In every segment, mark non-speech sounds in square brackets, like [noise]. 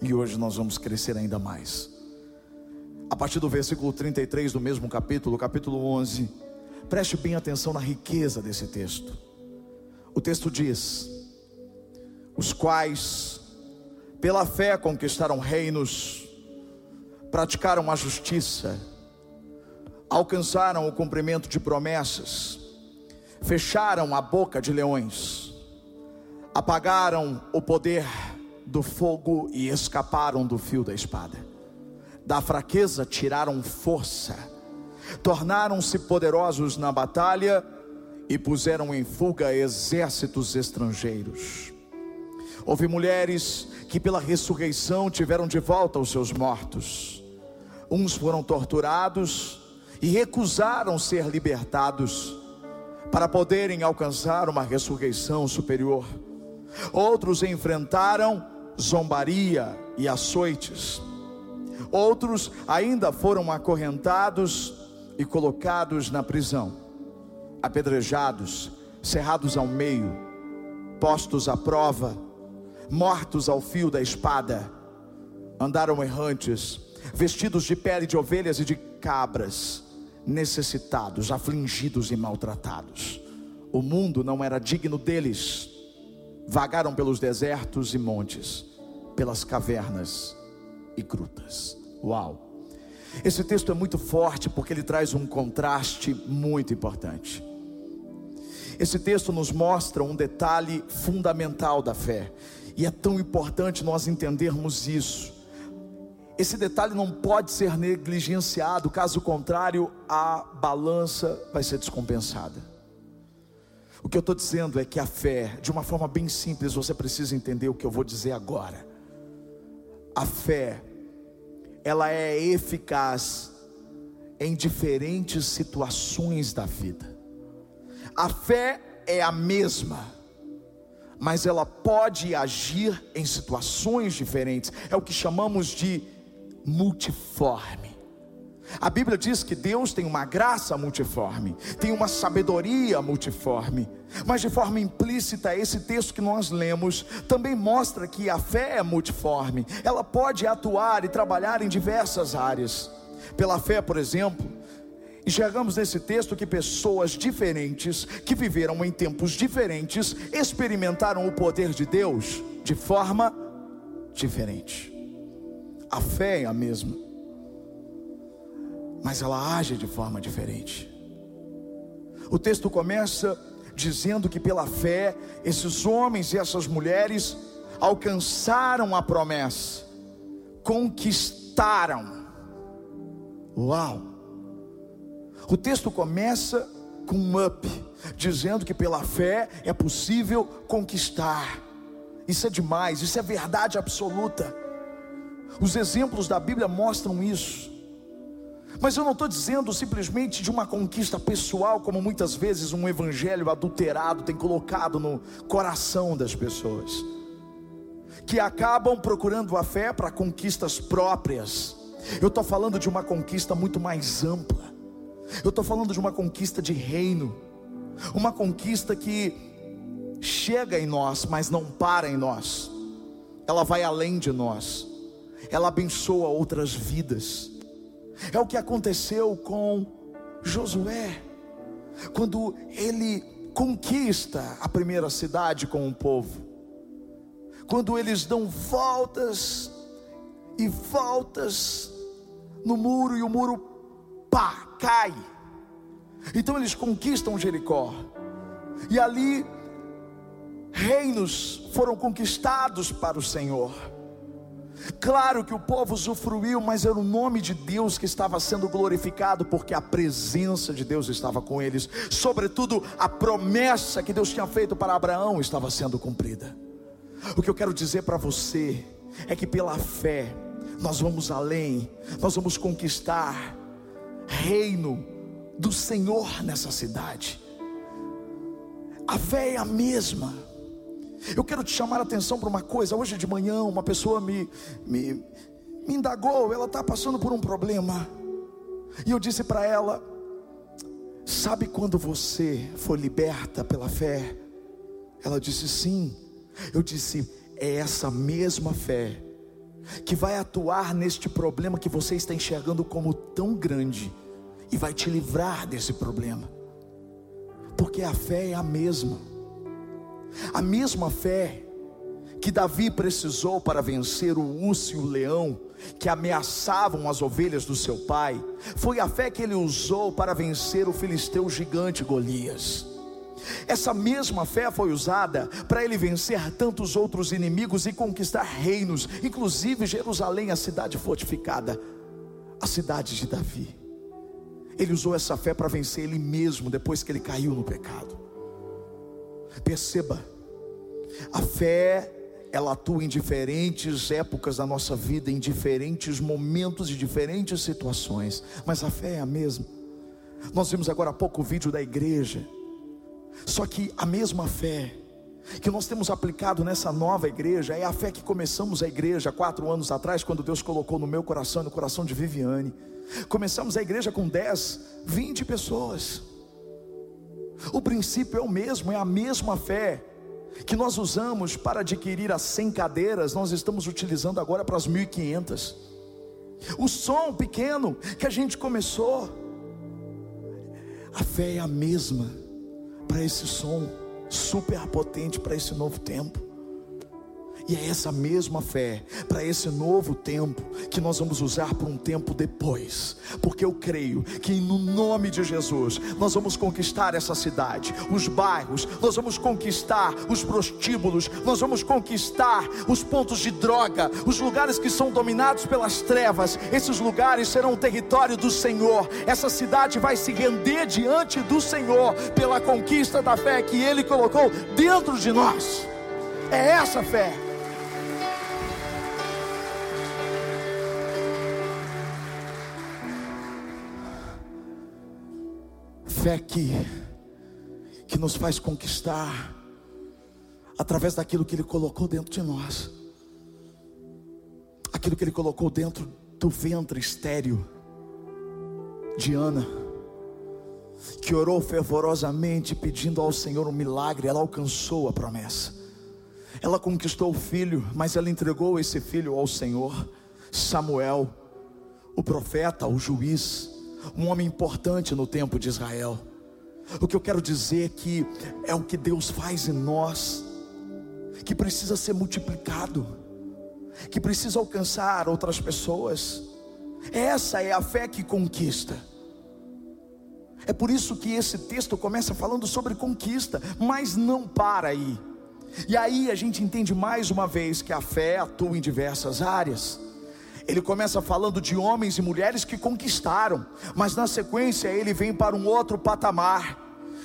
E hoje nós vamos crescer ainda mais. A partir do versículo 33 do mesmo capítulo, capítulo 11, preste bem atenção na riqueza desse texto. O texto diz: Os quais, pela fé, conquistaram reinos, praticaram a justiça, alcançaram o cumprimento de promessas, fecharam a boca de leões, apagaram o poder do fogo e escaparam do fio da espada. Da fraqueza tiraram força, tornaram-se poderosos na batalha e puseram em fuga exércitos estrangeiros. Houve mulheres que, pela ressurreição, tiveram de volta os seus mortos. Uns foram torturados e recusaram ser libertados para poderem alcançar uma ressurreição superior. Outros enfrentaram zombaria e açoites. Outros ainda foram acorrentados e colocados na prisão, apedrejados, cerrados ao meio, postos à prova, mortos ao fio da espada. Andaram errantes, vestidos de pele de ovelhas e de cabras, necessitados, afligidos e maltratados. O mundo não era digno deles. Vagaram pelos desertos e montes, pelas cavernas e grutas. Uau! Esse texto é muito forte porque ele traz um contraste muito importante. Esse texto nos mostra um detalhe fundamental da fé, e é tão importante nós entendermos isso. Esse detalhe não pode ser negligenciado, caso contrário, a balança vai ser descompensada. O que eu estou dizendo é que a fé, de uma forma bem simples, você precisa entender o que eu vou dizer agora. A fé ela é eficaz em diferentes situações da vida. A fé é a mesma, mas ela pode agir em situações diferentes. É o que chamamos de multiforme. A Bíblia diz que Deus tem uma graça multiforme, tem uma sabedoria multiforme, mas de forma implícita, esse texto que nós lemos também mostra que a fé é multiforme, ela pode atuar e trabalhar em diversas áreas. Pela fé, por exemplo, enxergamos nesse texto que pessoas diferentes, que viveram em tempos diferentes, experimentaram o poder de Deus de forma diferente. A fé é a mesma mas ela age de forma diferente. O texto começa dizendo que pela fé, esses homens e essas mulheres alcançaram a promessa, conquistaram. Uau! O texto começa com um up, dizendo que pela fé é possível conquistar. Isso é demais, isso é verdade absoluta. Os exemplos da Bíblia mostram isso. Mas eu não estou dizendo simplesmente de uma conquista pessoal, como muitas vezes um evangelho adulterado tem colocado no coração das pessoas, que acabam procurando a fé para conquistas próprias. Eu estou falando de uma conquista muito mais ampla, eu estou falando de uma conquista de reino, uma conquista que chega em nós, mas não para em nós, ela vai além de nós, ela abençoa outras vidas é o que aconteceu com Josué, quando ele conquista a primeira cidade com o povo, quando eles dão voltas e voltas no muro e o muro pá, cai. Então eles conquistam Jericó, e ali reinos foram conquistados para o Senhor. Claro que o povo usufruiu, mas era o nome de Deus que estava sendo glorificado, porque a presença de Deus estava com eles, sobretudo a promessa que Deus tinha feito para Abraão estava sendo cumprida. O que eu quero dizer para você é que pela fé nós vamos além, nós vamos conquistar reino do Senhor nessa cidade. A fé é a mesma. Eu quero te chamar a atenção para uma coisa. Hoje de manhã, uma pessoa me, me, me indagou, ela está passando por um problema. E eu disse para ela: Sabe quando você foi liberta pela fé? Ela disse sim. Eu disse: É essa mesma fé que vai atuar neste problema que você está enxergando como tão grande e vai te livrar desse problema. Porque a fé é a mesma. A mesma fé que Davi precisou para vencer o urso e o leão que ameaçavam as ovelhas do seu pai, foi a fé que ele usou para vencer o filisteu gigante Golias. Essa mesma fé foi usada para ele vencer tantos outros inimigos e conquistar reinos, inclusive Jerusalém, a cidade fortificada, a cidade de Davi. Ele usou essa fé para vencer ele mesmo depois que ele caiu no pecado. Perceba, a fé ela atua em diferentes épocas da nossa vida, em diferentes momentos e diferentes situações, mas a fé é a mesma. Nós vimos agora há pouco o vídeo da igreja, só que a mesma fé que nós temos aplicado nessa nova igreja é a fé que começamos a igreja quatro anos atrás, quando Deus colocou no meu coração e no coração de Viviane. Começamos a igreja com 10, 20 pessoas. O princípio é o mesmo, é a mesma fé que nós usamos para adquirir as 100 cadeiras, nós estamos utilizando agora para as 1500. O som pequeno que a gente começou, a fé é a mesma para esse som super potente para esse novo tempo. E é essa mesma fé para esse novo tempo que nós vamos usar para um tempo depois, porque eu creio que no nome de Jesus nós vamos conquistar essa cidade, os bairros, nós vamos conquistar os prostíbulos, nós vamos conquistar os pontos de droga, os lugares que são dominados pelas trevas. Esses lugares serão o território do Senhor. Essa cidade vai se render diante do Senhor pela conquista da fé que Ele colocou dentro de nós. É essa fé. Fé que, que nos faz conquistar através daquilo que Ele colocou dentro de nós, aquilo que Ele colocou dentro do ventre estéreo de Ana, que orou fervorosamente pedindo ao Senhor um milagre, ela alcançou a promessa. Ela conquistou o filho, mas ela entregou esse filho ao Senhor, Samuel, o profeta, o juiz um homem importante no tempo de Israel. O que eu quero dizer é que é o que Deus faz em nós, que precisa ser multiplicado, que precisa alcançar outras pessoas. Essa é a fé que conquista. É por isso que esse texto começa falando sobre conquista, mas não para aí. E aí a gente entende mais uma vez que a fé atua em diversas áreas. Ele começa falando de homens e mulheres que conquistaram, mas na sequência ele vem para um outro patamar,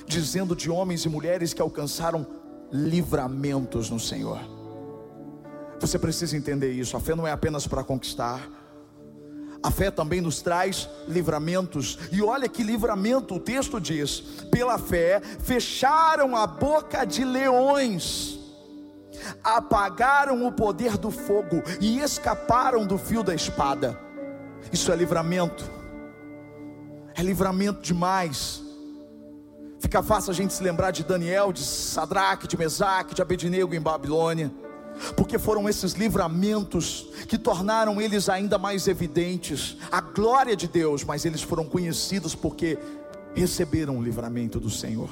dizendo de homens e mulheres que alcançaram livramentos no Senhor. Você precisa entender isso. A fé não é apenas para conquistar. A fé também nos traz livramentos. E olha que livramento o texto diz: pela fé fecharam a boca de leões apagaram o poder do fogo e escaparam do fio da espada. Isso é livramento, é livramento demais. Fica fácil a gente se lembrar de Daniel, de Sadraque, de Mesaque, de Abednego em Babilônia, porque foram esses livramentos que tornaram eles ainda mais evidentes a glória de Deus, mas eles foram conhecidos porque receberam o livramento do Senhor.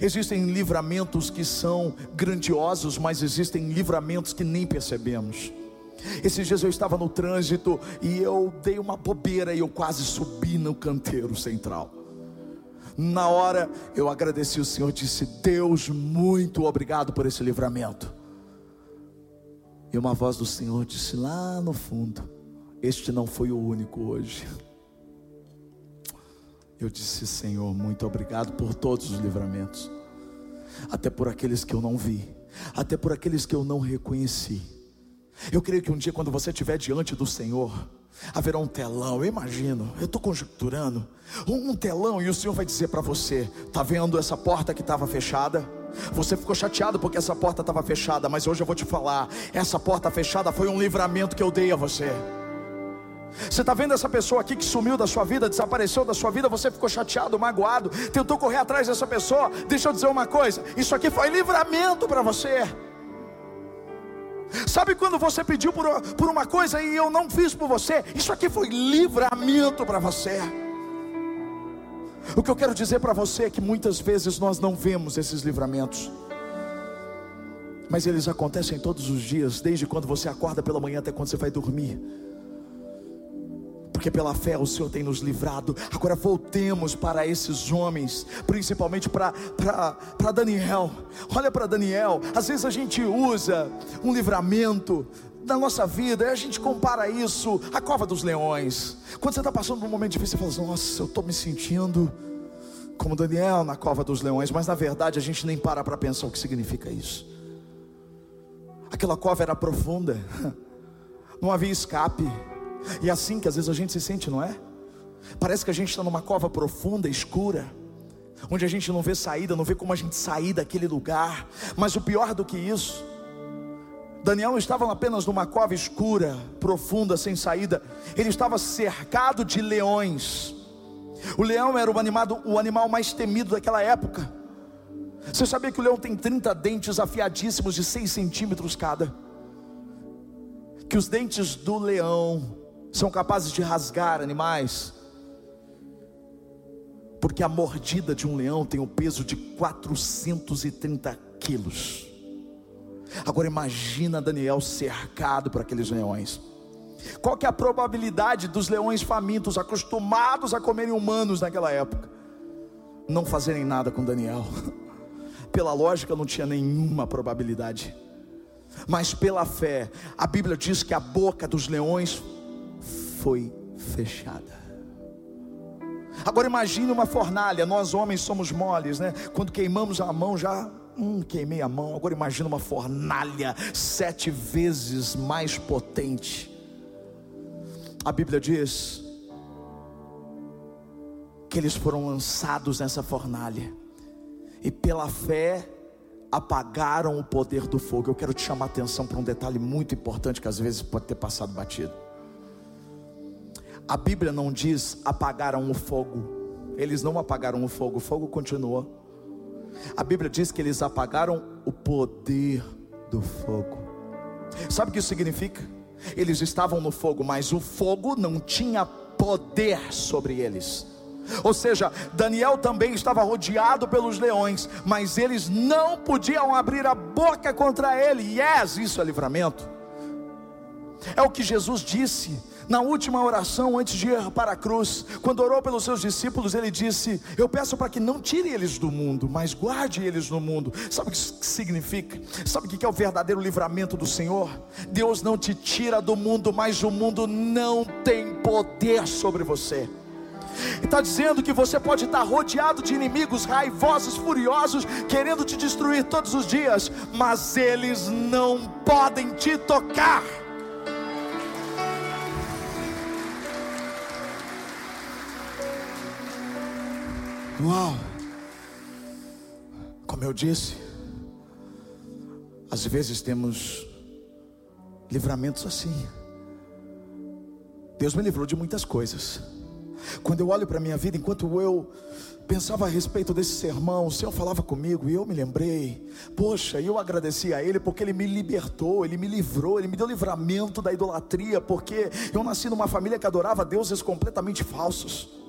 Existem livramentos que são grandiosos, mas existem livramentos que nem percebemos. Esses dias eu estava no trânsito e eu dei uma bobeira e eu quase subi no canteiro central. Na hora eu agradeci o Senhor, disse: Deus, muito obrigado por esse livramento. E uma voz do Senhor disse lá no fundo: Este não foi o único hoje. Eu disse, Senhor, muito obrigado por todos os livramentos, até por aqueles que eu não vi, até por aqueles que eu não reconheci. Eu creio que um dia, quando você estiver diante do Senhor, haverá um telão, eu imagino, eu estou conjecturando, um telão, e o Senhor vai dizer para você: está vendo essa porta que estava fechada? Você ficou chateado porque essa porta estava fechada, mas hoje eu vou te falar: essa porta fechada foi um livramento que eu dei a você. Você está vendo essa pessoa aqui que sumiu da sua vida, desapareceu da sua vida, você ficou chateado, magoado, tentou correr atrás dessa pessoa. Deixa eu dizer uma coisa: isso aqui foi livramento para você. Sabe quando você pediu por, por uma coisa e eu não fiz por você? Isso aqui foi livramento para você. O que eu quero dizer para você é que muitas vezes nós não vemos esses livramentos, mas eles acontecem todos os dias, desde quando você acorda pela manhã até quando você vai dormir porque pela fé o Senhor tem nos livrado. Agora voltemos para esses homens, principalmente para Daniel. Olha para Daniel, às vezes a gente usa um livramento na nossa vida, e a gente compara isso à cova dos leões. Quando você está passando por um momento difícil, você fala assim: Nossa, eu estou me sentindo como Daniel na cova dos leões, mas na verdade a gente nem para para pensar o que significa isso. Aquela cova era profunda, [laughs] não havia escape. E é assim que às vezes a gente se sente, não é? Parece que a gente está numa cova profunda, escura, onde a gente não vê saída, não vê como a gente sair daquele lugar. Mas o pior do que isso, Daniel estava apenas numa cova escura, profunda, sem saída, ele estava cercado de leões. O leão era o, animado, o animal mais temido daquela época. Você sabia que o leão tem 30 dentes afiadíssimos de 6 centímetros cada? Que os dentes do leão são capazes de rasgar animais, porque a mordida de um leão tem o peso de 430 quilos. Agora imagina Daniel cercado por aqueles leões. Qual que é a probabilidade dos leões famintos, acostumados a comerem humanos naquela época, não fazerem nada com Daniel? [laughs] Pela lógica, não tinha nenhuma probabilidade. Mas pela fé, a Bíblia diz que a boca dos leões foi fechada. Agora imagine uma fornalha, nós homens somos moles, né? Quando queimamos a mão já, hum, queimei a mão. Agora imagine uma fornalha sete vezes mais potente. A Bíblia diz que eles foram lançados nessa fornalha e pela fé apagaram o poder do fogo. Eu quero te chamar a atenção para um detalhe muito importante que às vezes pode ter passado batido. A Bíblia não diz apagaram o fogo. Eles não apagaram o fogo, o fogo continuou. A Bíblia diz que eles apagaram o poder do fogo. Sabe o que isso significa? Eles estavam no fogo, mas o fogo não tinha poder sobre eles. Ou seja, Daniel também estava rodeado pelos leões, mas eles não podiam abrir a boca contra ele. Yes, isso é livramento. É o que Jesus disse na última oração, antes de ir para a cruz, quando orou pelos seus discípulos, ele disse: Eu peço para que não tire eles do mundo, mas guarde eles no mundo. Sabe o que isso significa? Sabe o que é o verdadeiro livramento do Senhor? Deus não te tira do mundo, mas o mundo não tem poder sobre você. Está dizendo que você pode estar rodeado de inimigos raivosos, furiosos, querendo te destruir todos os dias, mas eles não podem te tocar. Uau! Como eu disse, às vezes temos livramentos assim. Deus me livrou de muitas coisas. Quando eu olho para a minha vida, enquanto eu pensava a respeito desse sermão, o Senhor falava comigo e eu me lembrei, poxa, eu agradeci a Ele porque Ele me libertou, Ele me livrou, Ele me deu livramento da idolatria, porque eu nasci numa família que adorava deuses completamente falsos.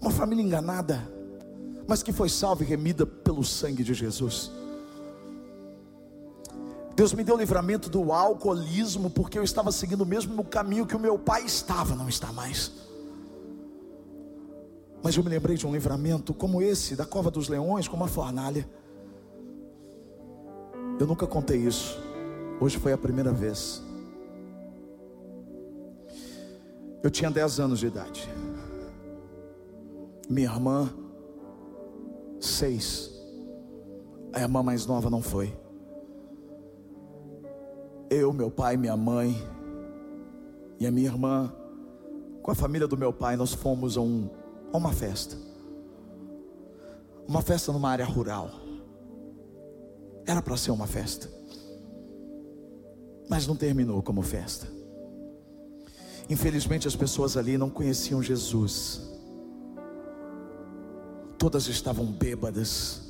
Uma família enganada, mas que foi salva e remida pelo sangue de Jesus. Deus me deu livramento do alcoolismo, porque eu estava seguindo o mesmo caminho que o meu pai estava, não está mais. Mas eu me lembrei de um livramento como esse, da cova dos leões, como a fornalha. Eu nunca contei isso, hoje foi a primeira vez. Eu tinha 10 anos de idade. Minha irmã, seis. A irmã mais nova não foi. Eu, meu pai, minha mãe e a minha irmã, com a família do meu pai, nós fomos a, um, a uma festa. Uma festa numa área rural. Era para ser uma festa. Mas não terminou como festa. Infelizmente as pessoas ali não conheciam Jesus todas estavam bêbadas.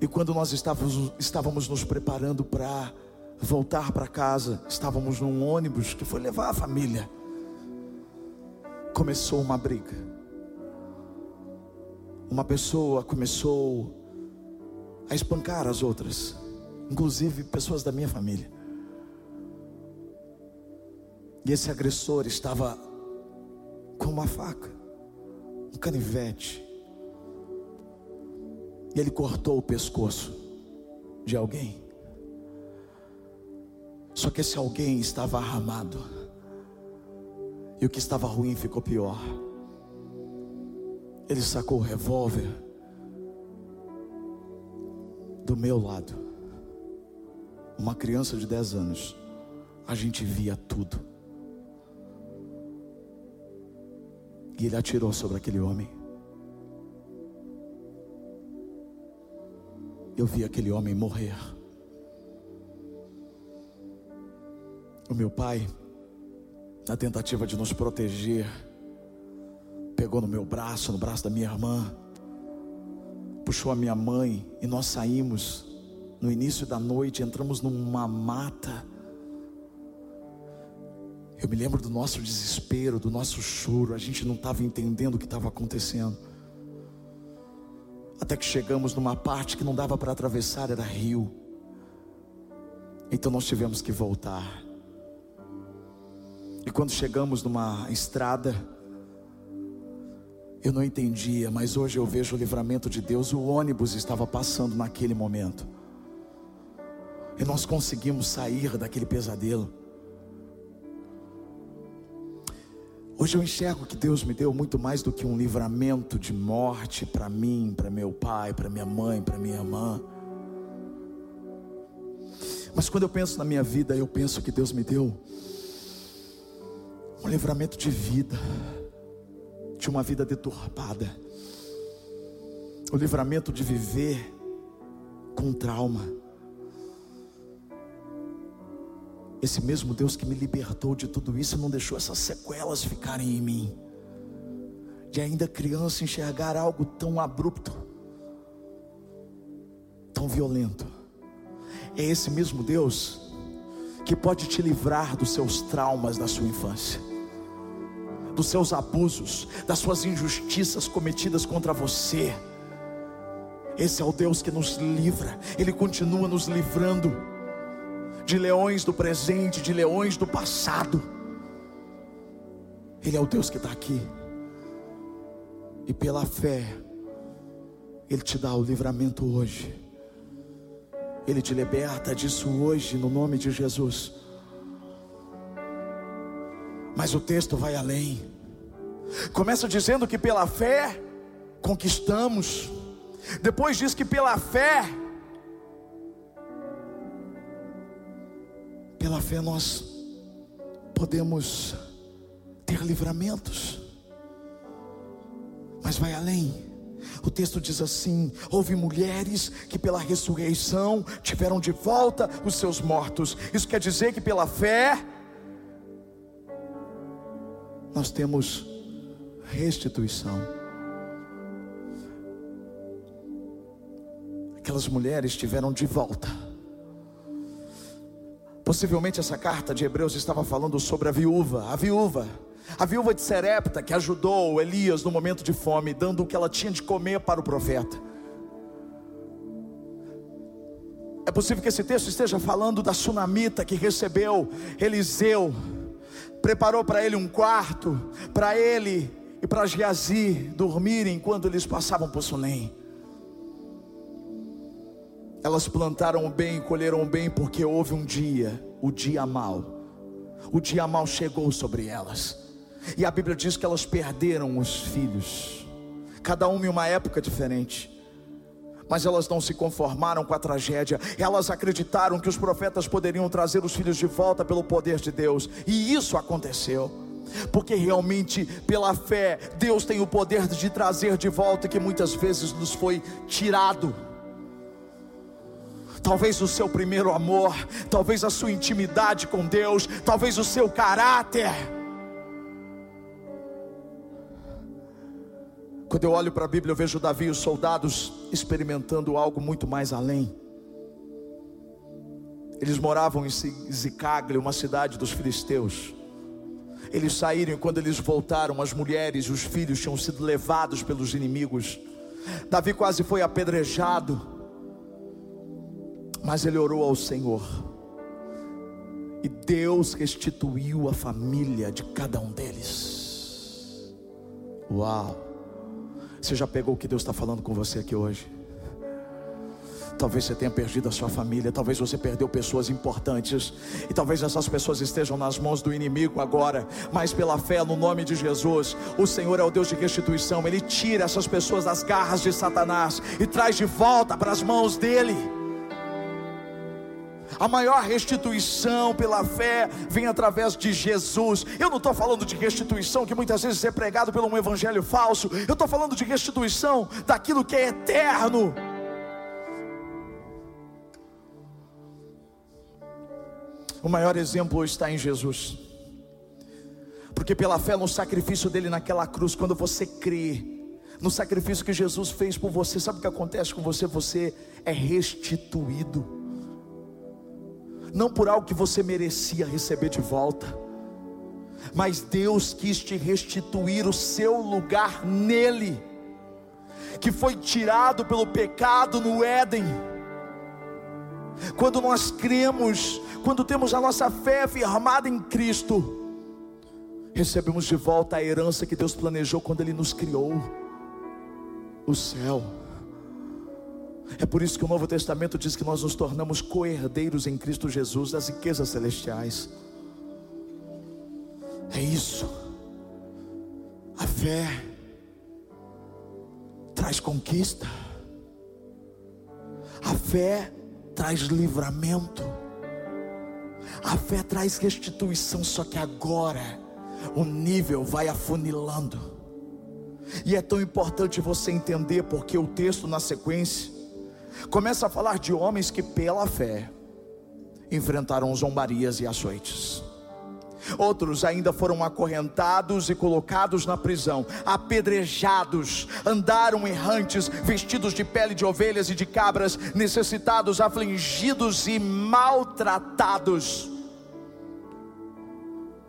E quando nós estávamos, estávamos nos preparando para voltar para casa, estávamos num ônibus que foi levar a família. Começou uma briga. Uma pessoa começou a espancar as outras, inclusive pessoas da minha família. E esse agressor estava com uma faca, um canivete. E ele cortou o pescoço de alguém. Só que esse alguém estava armado. E o que estava ruim ficou pior. Ele sacou o revólver do meu lado. Uma criança de 10 anos. A gente via tudo. E ele atirou sobre aquele homem. Eu vi aquele homem morrer. O meu pai, na tentativa de nos proteger, pegou no meu braço, no braço da minha irmã, puxou a minha mãe e nós saímos no início da noite, entramos numa mata. Eu me lembro do nosso desespero, do nosso choro, a gente não estava entendendo o que estava acontecendo. Até que chegamos numa parte que não dava para atravessar, era rio. Então nós tivemos que voltar. E quando chegamos numa estrada, eu não entendia, mas hoje eu vejo o livramento de Deus. O ônibus estava passando naquele momento. E nós conseguimos sair daquele pesadelo. Hoje eu enxergo que Deus me deu muito mais do que um livramento de morte para mim, para meu pai, para minha mãe, para minha irmã. Mas quando eu penso na minha vida, eu penso que Deus me deu um livramento de vida, de uma vida deturpada, o livramento de viver com trauma. Esse mesmo Deus que me libertou de tudo isso não deixou essas sequelas ficarem em mim, de ainda criança enxergar algo tão abrupto, tão violento. É esse mesmo Deus que pode te livrar dos seus traumas da sua infância dos seus abusos, das suas injustiças cometidas contra você. Esse é o Deus que nos livra, Ele continua nos livrando de leões do presente, de leões do passado. Ele é o Deus que está aqui, e pela fé, Ele te dá o livramento hoje, Ele te liberta disso hoje, no nome de Jesus. Mas o texto vai além. Começa dizendo que pela fé conquistamos. Depois diz que pela fé pela fé nós podemos ter livramentos. Mas vai além. O texto diz assim: houve mulheres que pela ressurreição tiveram de volta os seus mortos. Isso quer dizer que pela fé nós temos restituição. Aquelas mulheres tiveram de volta. Possivelmente essa carta de Hebreus estava falando sobre a viúva, a viúva, a viúva de Serepta que ajudou Elias no momento de fome, dando o que ela tinha de comer para o profeta. É possível que esse texto esteja falando da sunamita que recebeu Eliseu preparou para ele um quarto, para ele e para Geazi dormirem enquanto eles passavam por Sunem. Elas plantaram o bem, colheram o bem, porque houve um dia, o dia mal. O dia mal chegou sobre elas. E a Bíblia diz que elas perderam os filhos, cada uma em uma época diferente mas elas não se conformaram com a tragédia, elas acreditaram que os profetas poderiam trazer os filhos de volta pelo poder de Deus, e isso aconteceu. Porque realmente, pela fé, Deus tem o poder de trazer de volta que muitas vezes nos foi tirado. Talvez o seu primeiro amor, talvez a sua intimidade com Deus, talvez o seu caráter Quando eu olho para a Bíblia, eu vejo Davi e os soldados experimentando algo muito mais além. Eles moravam em Zicagle, uma cidade dos filisteus. Eles saíram e quando eles voltaram, as mulheres e os filhos tinham sido levados pelos inimigos. Davi quase foi apedrejado, mas ele orou ao Senhor. E Deus restituiu a família de cada um deles. Uau! Você já pegou o que Deus está falando com você aqui hoje? Talvez você tenha perdido a sua família, talvez você perdeu pessoas importantes, e talvez essas pessoas estejam nas mãos do inimigo agora, mas pela fé no nome de Jesus, o Senhor é o Deus de restituição, Ele tira essas pessoas das garras de Satanás e traz de volta para as mãos dEle. A maior restituição pela fé vem através de Jesus. Eu não estou falando de restituição que muitas vezes é pregado pelo um evangelho falso. Eu estou falando de restituição daquilo que é eterno. O maior exemplo está em Jesus. Porque pela fé no sacrifício dele naquela cruz, quando você crê no sacrifício que Jesus fez por você, sabe o que acontece com você? Você é restituído. Não por algo que você merecia receber de volta, mas Deus quis te restituir o seu lugar nele, que foi tirado pelo pecado no Éden quando nós cremos, quando temos a nossa fé firmada em Cristo, recebemos de volta a herança que Deus planejou quando Ele nos criou o céu. É por isso que o Novo Testamento diz que nós nos tornamos coerdeiros em Cristo Jesus das riquezas celestiais. É isso. A fé traz conquista. A fé traz livramento, a fé traz restituição, só que agora o nível vai afunilando. E é tão importante você entender, porque o texto na sequência começa a falar de homens que, pela fé, enfrentaram zombarias e açoites. Outros ainda foram acorrentados e colocados na prisão, apedrejados, andaram errantes, vestidos de pele de ovelhas e de cabras, necessitados, afligidos e maltratados.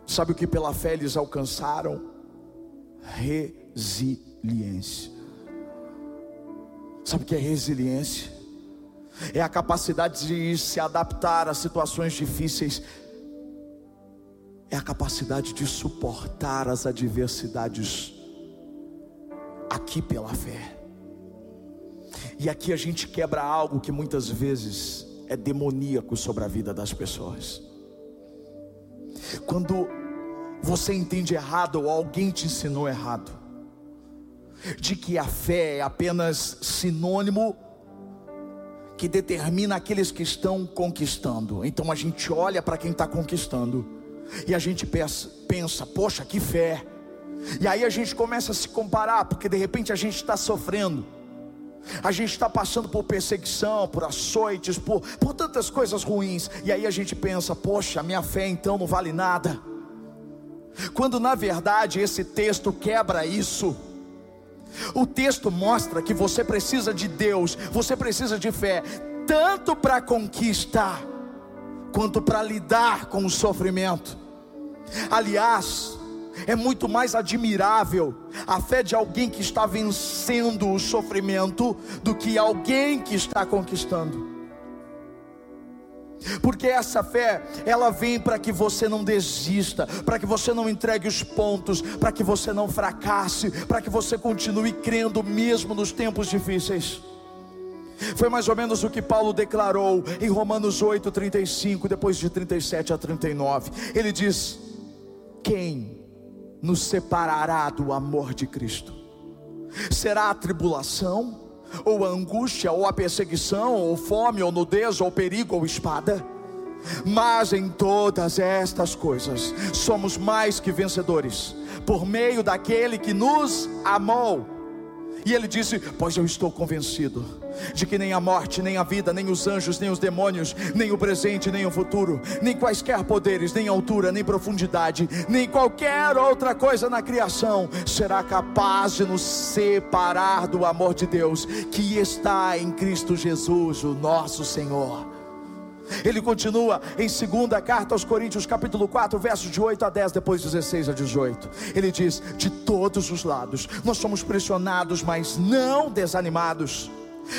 Sabe o que pela fé eles alcançaram? Resiliência. Sabe o que é resiliência? É a capacidade de se adaptar a situações difíceis é a capacidade de suportar as adversidades aqui pela fé. E aqui a gente quebra algo que muitas vezes é demoníaco sobre a vida das pessoas. Quando você entende errado ou alguém te ensinou errado, de que a fé é apenas sinônimo que determina aqueles que estão conquistando. Então a gente olha para quem está conquistando e a gente pensa, pensa, poxa, que fé. E aí a gente começa a se comparar, porque de repente a gente está sofrendo. A gente está passando por perseguição, por açoites, por, por tantas coisas ruins. E aí a gente pensa, poxa, minha fé então não vale nada. Quando na verdade esse texto quebra isso. O texto mostra que você precisa de Deus, você precisa de fé, tanto para conquistar quanto para lidar com o sofrimento. Aliás, é muito mais admirável a fé de alguém que está vencendo o sofrimento do que alguém que está conquistando. Porque essa fé, ela vem para que você não desista, para que você não entregue os pontos, para que você não fracasse, para que você continue crendo mesmo nos tempos difíceis. Foi mais ou menos o que Paulo declarou em Romanos 8, 35, depois de 37 a 39. Ele diz: Quem nos separará do amor de Cristo? Será a tribulação, ou a angústia, ou a perseguição, ou fome, ou nudez, ou perigo, ou espada? Mas em todas estas coisas somos mais que vencedores, por meio daquele que nos amou. E ele disse: Pois eu estou convencido de que nem a morte, nem a vida, nem os anjos, nem os demônios, nem o presente, nem o futuro, nem quaisquer poderes, nem altura, nem profundidade, nem qualquer outra coisa na criação será capaz de nos separar do amor de Deus que está em Cristo Jesus, o nosso Senhor. Ele continua em segunda carta aos Coríntios, capítulo 4, versos de 8 a 10, depois 16 a 18. Ele diz: De todos os lados, nós somos pressionados, mas não desanimados.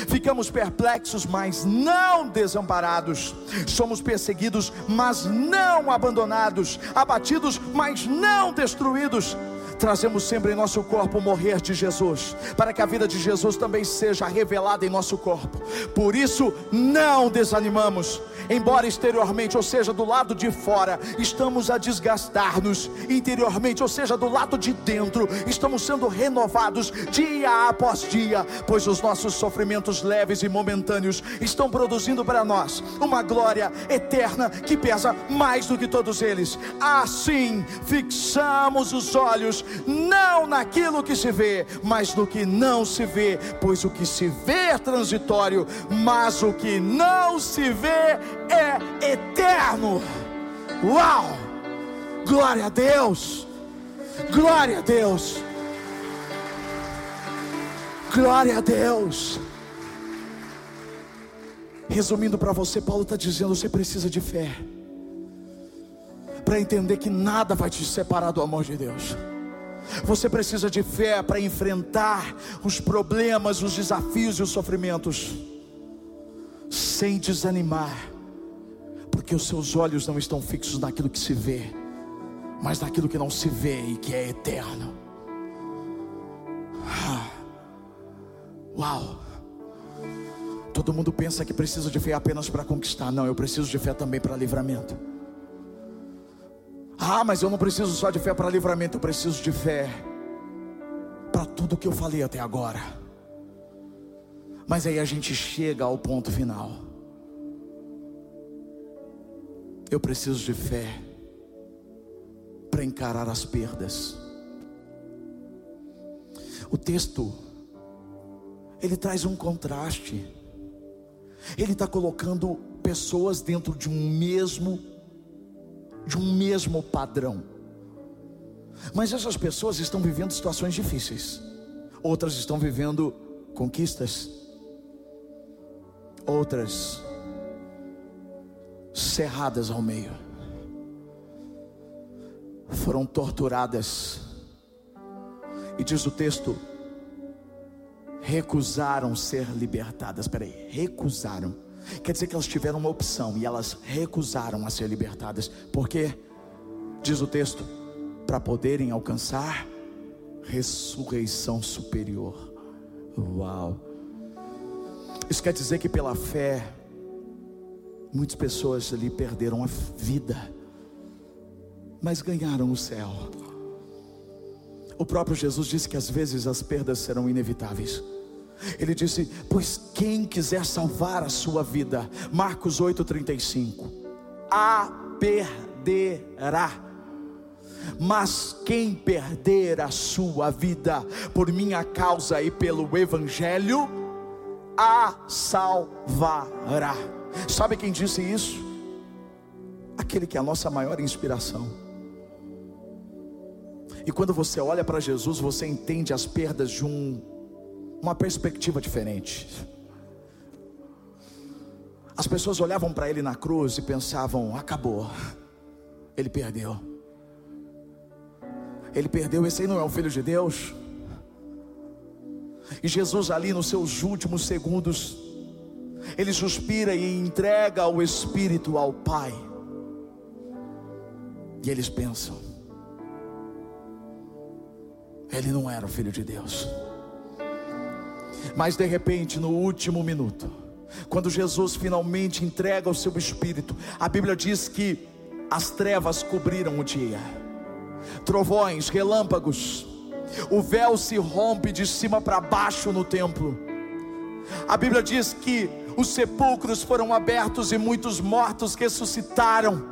Ficamos perplexos, mas não desamparados. Somos perseguidos, mas não abandonados. Abatidos, mas não destruídos trazemos sempre em nosso corpo morrer de Jesus, para que a vida de Jesus também seja revelada em nosso corpo. Por isso, não desanimamos, embora exteriormente, ou seja, do lado de fora, estamos a desgastar-nos, interiormente, ou seja, do lado de dentro, estamos sendo renovados dia após dia, pois os nossos sofrimentos leves e momentâneos estão produzindo para nós uma glória eterna que pesa mais do que todos eles. Assim, fixamos os olhos não naquilo que se vê, mas no que não se vê, pois o que se vê é transitório, mas o que não se vê é eterno. Uau! Glória a Deus! Glória a Deus! Glória a Deus! Resumindo para você, Paulo está dizendo: você precisa de fé para entender que nada vai te separar do amor de Deus. Você precisa de fé para enfrentar os problemas, os desafios e os sofrimentos, sem desanimar, porque os seus olhos não estão fixos naquilo que se vê, mas naquilo que não se vê e que é eterno. Ah. Uau! Todo mundo pensa que precisa de fé apenas para conquistar. Não, eu preciso de fé também para livramento. Ah, mas eu não preciso só de fé para livramento, eu preciso de fé para tudo que eu falei até agora. Mas aí a gente chega ao ponto final. Eu preciso de fé para encarar as perdas. O texto, ele traz um contraste. Ele está colocando pessoas dentro de um mesmo de um mesmo padrão. Mas essas pessoas estão vivendo situações difíceis, outras estão vivendo conquistas, outras cerradas ao meio, foram torturadas, e diz o texto, recusaram ser libertadas. Peraí, recusaram Quer dizer que elas tiveram uma opção e elas recusaram a ser libertadas. Por quê? Diz o texto: para poderem alcançar ressurreição superior. Uau! Isso quer dizer que pela fé, muitas pessoas ali perderam a vida, mas ganharam o céu. O próprio Jesus disse que às vezes as perdas serão inevitáveis. Ele disse: Pois quem quiser salvar a sua vida, Marcos 8,35, a perderá. Mas quem perder a sua vida por minha causa e pelo Evangelho, a salvará. Sabe quem disse isso? Aquele que é a nossa maior inspiração. E quando você olha para Jesus, você entende as perdas de um uma perspectiva diferente. As pessoas olhavam para ele na cruz e pensavam: acabou, ele perdeu. Ele perdeu, esse aí não é o filho de Deus. E Jesus, ali nos seus últimos segundos, ele suspira e entrega o Espírito ao Pai. E eles pensam: ele não era o filho de Deus. Mas de repente, no último minuto, quando Jesus finalmente entrega o seu espírito, a Bíblia diz que as trevas cobriram o dia, trovões, relâmpagos, o véu se rompe de cima para baixo no templo. A Bíblia diz que os sepulcros foram abertos e muitos mortos ressuscitaram.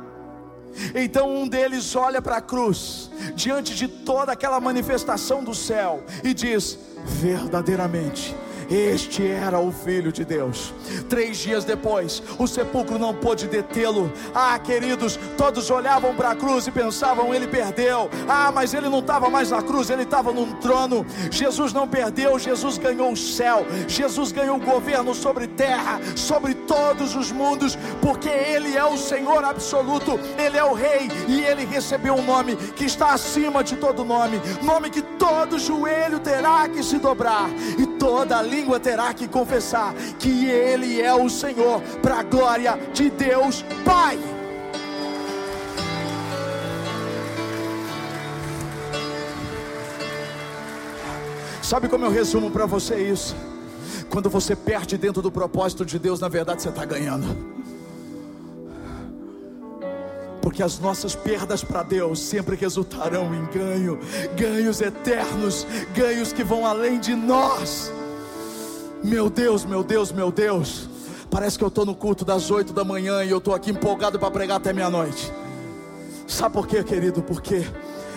Então um deles olha para a cruz, diante de toda aquela manifestação do céu, e diz: verdadeiramente este era o Filho de Deus. Três dias depois, o sepulcro não pôde detê-lo. Ah, queridos, todos olhavam para a cruz e pensavam: ele perdeu. Ah, mas ele não estava mais na cruz, ele estava num trono. Jesus não perdeu, Jesus ganhou o céu. Jesus ganhou o governo sobre terra, sobre todos os mundos, porque ele é o Senhor absoluto, ele é o Rei e ele recebeu um nome que está acima de todo nome nome que todo joelho terá que se dobrar e toda língua terá que confessar que Ele é o Senhor, para a glória de Deus Pai. Sabe como eu resumo para você isso? Quando você perde dentro do propósito de Deus, na verdade você está ganhando porque as nossas perdas para Deus sempre resultarão em ganho, ganhos eternos, ganhos que vão além de nós. Meu Deus, meu Deus, meu Deus. Parece que eu estou no culto das oito da manhã e eu estou aqui empolgado para pregar até meia-noite. Sabe por quê, querido? Porque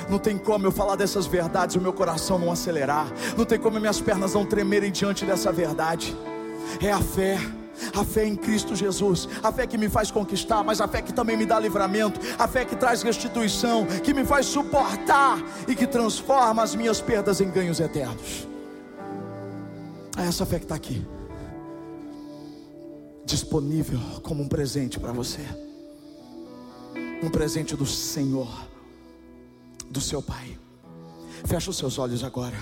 não tem como eu falar dessas verdades e o meu coração não acelerar. Não tem como minhas pernas não tremerem diante dessa verdade. É a fé. A fé em Cristo Jesus, a fé que me faz conquistar, mas a fé que também me dá livramento, a fé que traz restituição, que me faz suportar e que transforma as minhas perdas em ganhos eternos. É essa fé que está aqui, disponível como um presente para você, um presente do Senhor, do seu Pai. Fecha os seus olhos agora,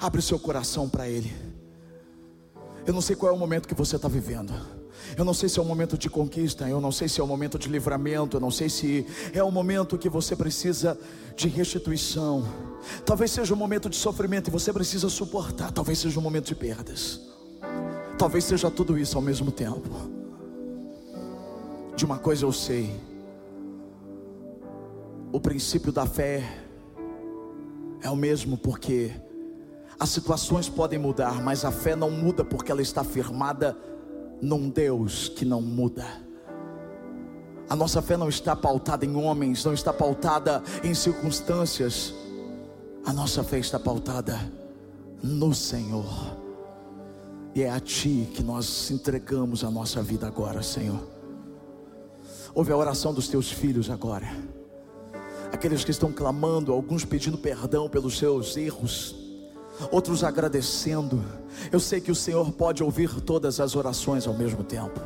abre o seu coração para Ele. Eu não sei qual é o momento que você está vivendo. Eu não sei se é um momento de conquista, eu não sei se é um momento de livramento, eu não sei se é um momento que você precisa de restituição. Talvez seja um momento de sofrimento e você precisa suportar, talvez seja um momento de perdas. Talvez seja tudo isso ao mesmo tempo. De uma coisa eu sei. O princípio da fé é o mesmo porque as situações podem mudar, mas a fé não muda porque ela está firmada num Deus que não muda. A nossa fé não está pautada em homens, não está pautada em circunstâncias. A nossa fé está pautada no Senhor. E é a Ti que nós entregamos a nossa vida agora, Senhor. Ouve a oração dos teus filhos agora. Aqueles que estão clamando, alguns pedindo perdão pelos seus erros outros agradecendo. Eu sei que o Senhor pode ouvir todas as orações ao mesmo tempo.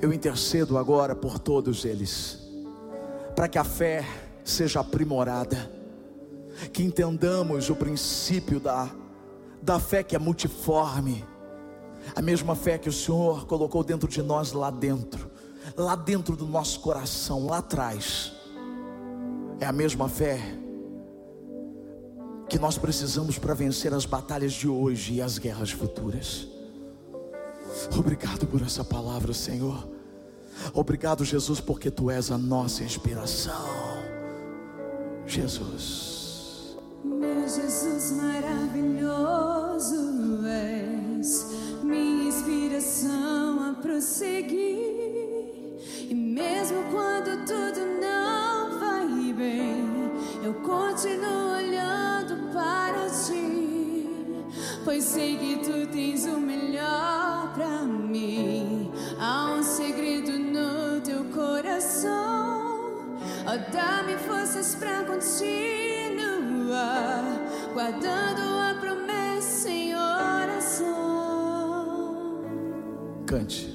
Eu intercedo agora por todos eles, para que a fé seja aprimorada, que entendamos o princípio da, da fé que é multiforme, a mesma fé que o Senhor colocou dentro de nós lá dentro, lá dentro do nosso coração, lá atrás, é a mesma fé que nós precisamos para vencer as batalhas de hoje e as guerras futuras. Obrigado por essa palavra, Senhor. Obrigado, Jesus, porque tu és a nossa inspiração. Jesus. Meu Jesus maravilhoso és, minha inspiração a prosseguir. E mesmo quando tudo não vai bem, eu continuo pois sei que tu tens o melhor para mim. Há um segredo no teu coração, oh, dá-me forças para continuar, guardando a promessa em oração. Cante.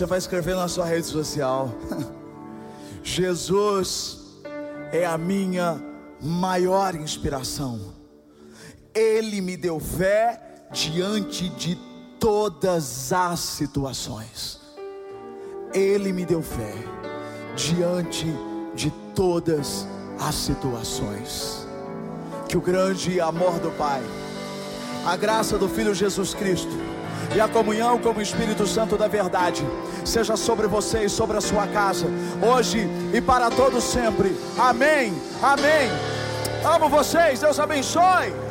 Você vai escrever na sua rede social. [laughs] Jesus é a minha maior inspiração. Ele me deu fé diante de todas as situações. Ele me deu fé diante de todas as situações. Que o grande amor do Pai, a graça do Filho Jesus Cristo e a comunhão com o Espírito Santo da verdade seja sobre você e sobre a sua casa, hoje e para todos sempre. Amém. Amém. Amo vocês. Deus abençoe.